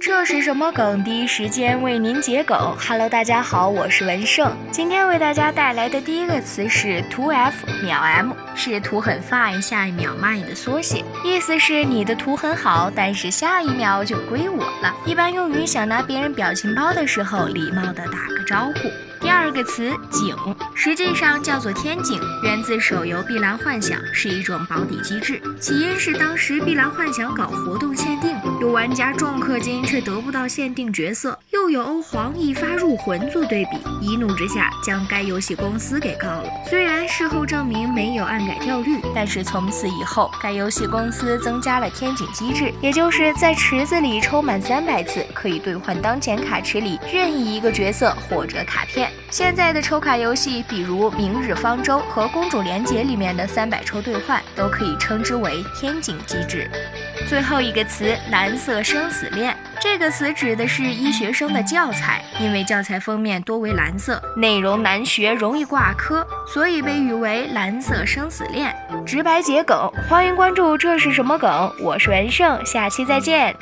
这是什么梗？第一时间为您解梗。Hello，大家好，我是文胜。今天为大家带来的第一个词是图 F 秒 M，是图很 fine，下一秒卖的缩写，意思是你的图很好，但是下一秒就归我了。一般用于想拿别人表情包的时候，礼貌的打个招呼。第二个词景，实际上叫做天景，源自手游《碧蓝幻想》，是一种保底机制。起因是当时《碧蓝幻想》搞活动限定，有玩家重氪金却得不到限定角色，又有欧皇一发入魂做对比，一怒之下将该游戏公司给告了。虽然事后证明没有暗改掉率，但是从此以后，该游戏公司增加了天井机制，也就是在池子里抽满三百次，可以兑换当前卡池里任意一个角色或者卡片。现在的抽卡游戏，比如《明日方舟》和《公主连结》里面的三百抽兑换，都可以称之为天井机制。最后一个词“蓝色生死恋”，这个词指的是医学生的教材，因为教材封面多为蓝色，内容难学，容易挂科，所以被誉为“蓝色生死恋”。直白桔梗，欢迎关注这是什么梗？我是文胜，下期再见。